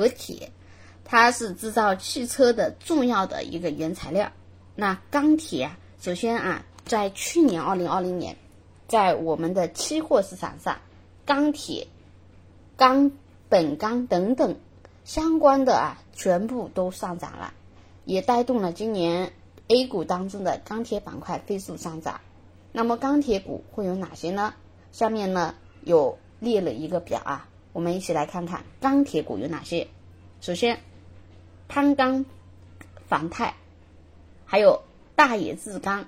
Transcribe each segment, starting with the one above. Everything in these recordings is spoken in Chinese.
和铁，它是制造汽车的重要的一个原材料。那钢铁啊，首先啊，在去年二零二零年，在我们的期货市场上，钢铁、钢、本钢等等相关的啊，全部都上涨了，也带动了今年 A 股当中的钢铁板块飞速上涨。那么钢铁股会有哪些呢？下面呢有列了一个表啊，我们一起来看看钢铁股有哪些。首先，攀钢、防钛，还有大冶制钢、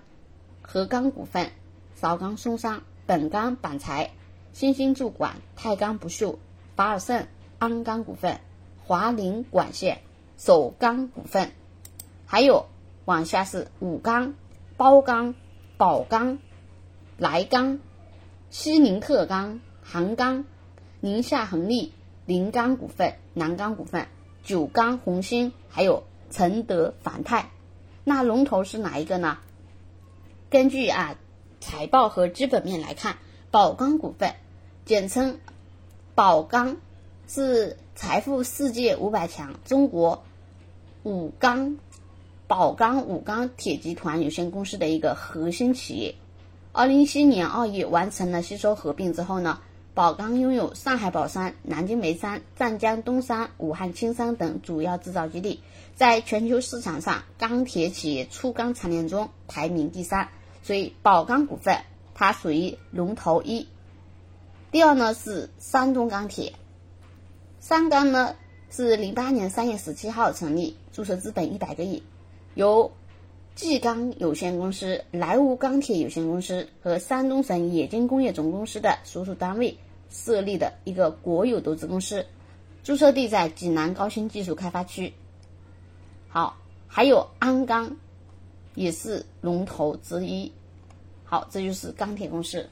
合钢股份、韶钢松山、本钢板材、新兴铸管、太钢不锈、法尔胜、鞍钢股份、华菱管线、首钢股份，还有往下是武钢、包钢、宝钢。莱钢、西宁特钢、杭钢、宁夏恒力、临钢股份、南钢股份、九钢、红星，还有承德防钛。那龙头是哪一个呢？根据啊财报和基本面来看，宝钢股份，简称宝钢，是财富世界五百强中国武钢宝钢武钢铁集团有限公司的一个核心企业。二零一七年二月完成了吸收合并之后呢，宝钢拥有上海宝山、南京煤山、湛江东山、武汉青山等主要制造基地，在全球市场上钢铁企业粗钢产量中排名第三，所以宝钢股份它属于龙头一。第二呢是山东钢铁，三钢呢是零八年三月十七号成立，注册资本一百个亿，由。冀钢有限公司、莱芜钢铁有限公司和山东省冶金工业总公司的所属单位设立的一个国有独资公司，注册地在济南高新技术开发区。好，还有鞍钢，也是龙头之一。好，这就是钢铁公司。